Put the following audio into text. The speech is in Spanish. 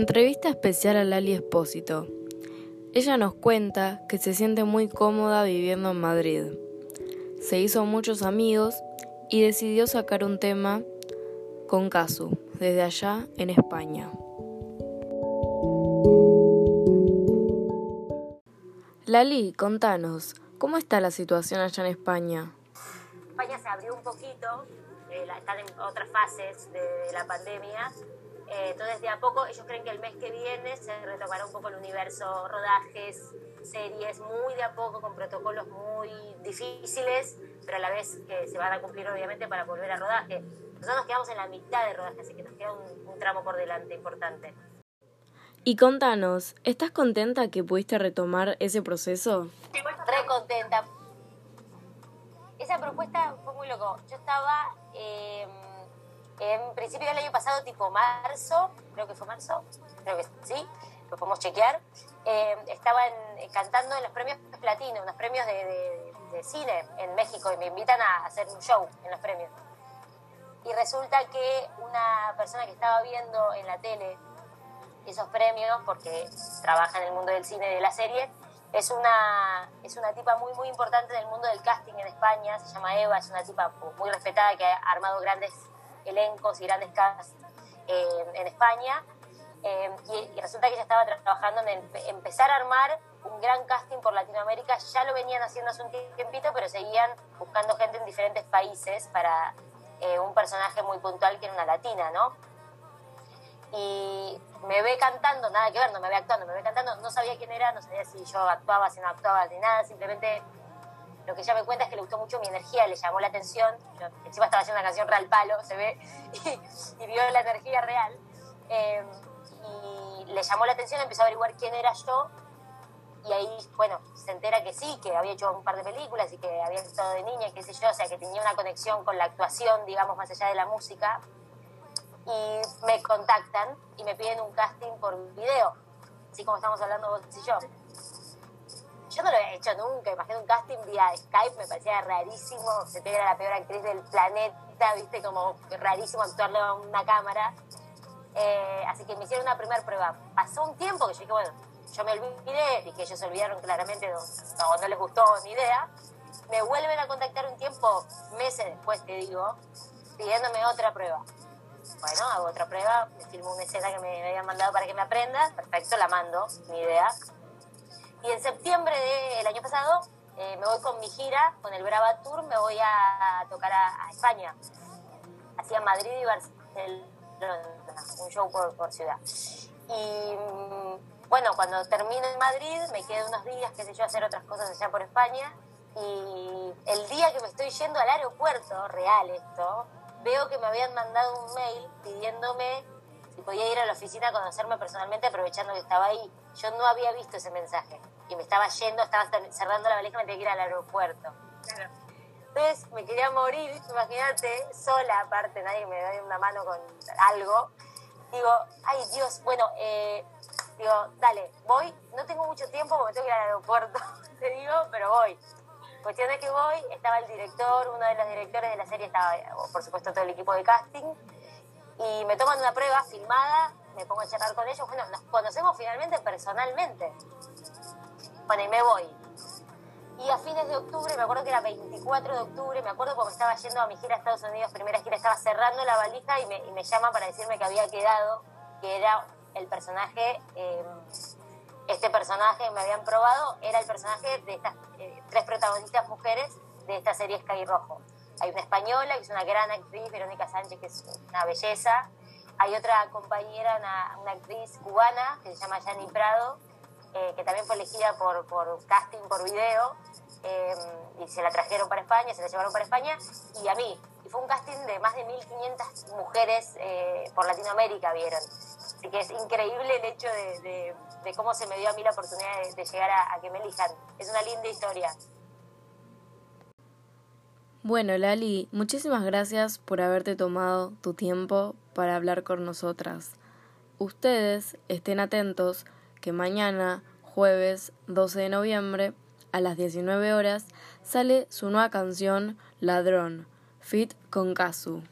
Entrevista especial a Lali Espósito. Ella nos cuenta que se siente muy cómoda viviendo en Madrid. Se hizo muchos amigos y decidió sacar un tema con Casu, desde allá en España. Lali, contanos, ¿cómo está la situación allá en España? España se abrió un poquito, eh, están en otras fases de la pandemia, eh, entonces, de a poco, ellos creen que el mes que viene se retomará un poco el universo, rodajes, series, muy de a poco, con protocolos muy difíciles, pero a la vez que se van a cumplir, obviamente, para volver a rodaje. Nosotros nos quedamos en la mitad de rodaje, así que nos queda un, tramo por delante importante. Y contanos, ¿estás contenta que pudiste retomar ese proceso? Re contenta. Esa propuesta fue muy loco. Yo estaba... Eh, en principio del año pasado, tipo marzo, creo que fue marzo, creo que sí, lo podemos chequear, eh, estaban cantando en los premios Platino, unos premios de, cine en México, y me invitan a hacer un show en los premios. Y resulta que una persona que estaba viendo en la tele esos premios, porque trabaja en el mundo del cine y de la serie, es una, es una tipa muy, muy importante del mundo del casting en España, se llama Eva, es una tipa muy respetada que ha armado grandes elencos y grandes casas en España. Eh, y, resulta que ella estaba trabajando en empezar a armar un gran casting por Latinoamérica. Ya lo venían haciendo hace un tiempito, pero seguían buscando gente en diferentes países para eh, un personaje muy puntual que era una latina, ¿no? Y me ve cantando, nada que ver, no me ve actuando, me ve cantando, no sabía quién era, no sabía si yo actuaba, si no actuaba, ni nada, simplemente lo que ella me cuenta es que le gustó mucho mi energía, le llamó la atención. Encima estaba haciendo una canción real palo, se ve, y, vio la energía real. Eh, y le llamó la atención, empezó a averiguar quién era yo. Y ahí, bueno, se entera que sí, que había hecho un par de películas y que había estado de niña, qué sé yo, o sea, que tenía una conexión con la actuación, digamos, más allá de la música. Y me contactan y me piden un casting por video, así como estamos hablando vos y yo hecho nunca, imagino un casting vía Skype, me parecía rarísimo, se te era la peor actriz del planeta, viste, como rarísimo actuarle a una cámara. Eh, así que me hicieron una primera prueba. Pasó un tiempo que yo dije, bueno, yo me olvidé y que ellos se olvidaron claramente, no, no, les gustó ni idea. Me vuelven a contactar un tiempo, meses después, te digo, pidiéndome otra prueba. Bueno, hago otra prueba, me filmo una escena que me habían mandado para que me aprenda, perfecto, la mando, ni idea. Y en septiembre del año pasado eh, me voy con mi gira, con el Brava Tour, me voy a tocar a, España, hacia Madrid y Barcelona, un show por, ciudad. Y mm, bueno, cuando termino en Madrid, me quedo unos días, qué sé yo, hacer otras cosas allá por España. Y el día que me estoy yendo al aeropuerto, real esto, veo que me habían mandado un mail pidiéndome si podía ir a la oficina a conocerme personalmente aprovechando que estaba ahí. Yo no había visto ese mensaje y me estaba yendo, estaba cerrando la valija, me tenía que ir al aeropuerto. Entonces me quería morir, imagínate, sola aparte, nadie me da una mano con algo. Digo, ay Dios, bueno, eh, digo, dale, voy, no tengo mucho tiempo porque tengo que ir al aeropuerto, te digo, pero voy. Cuestión de que voy, estaba el director, uno de los directores de la serie, estaba, por supuesto, todo el equipo de casting, y me toman una prueba filmada, me pongo a charlar con ellos, bueno, nos conocemos finalmente personalmente. Bueno, y me voy. Y a fines de octubre, me acuerdo que era 24 de octubre, me acuerdo cuando estaba yendo a mi gira a Estados Unidos, primera gira, estaba cerrando la valija y me, y me llaman para decirme que había quedado, que era el personaje, eh, este personaje me habían probado, era el personaje de estas eh, tres protagonistas mujeres de esta serie Sky Rojo. Hay una española, que es una gran actriz, Verónica Sánchez, que es una belleza. Hay otra compañera, una, actriz cubana, que se llama Yani Prado, eh, que también fue elegida por, por casting por video. Eh, y se la trajeron para España, se la llevaron para España, y a mí. Y fue un casting de más de 1.500 mujeres eh, por Latinoamérica, vieron. Así que es increíble el hecho de, cómo se me dio a mí la oportunidad de, llegar a, a que me elijan. Es una linda historia. Bueno, Lali, muchísimas gracias por haberte tomado tu tiempo para hablar con nosotras. Ustedes estén atentos que mañana, jueves 12 de noviembre, a las 19 horas, sale su nueva canción Ladrón, fit con Kazu.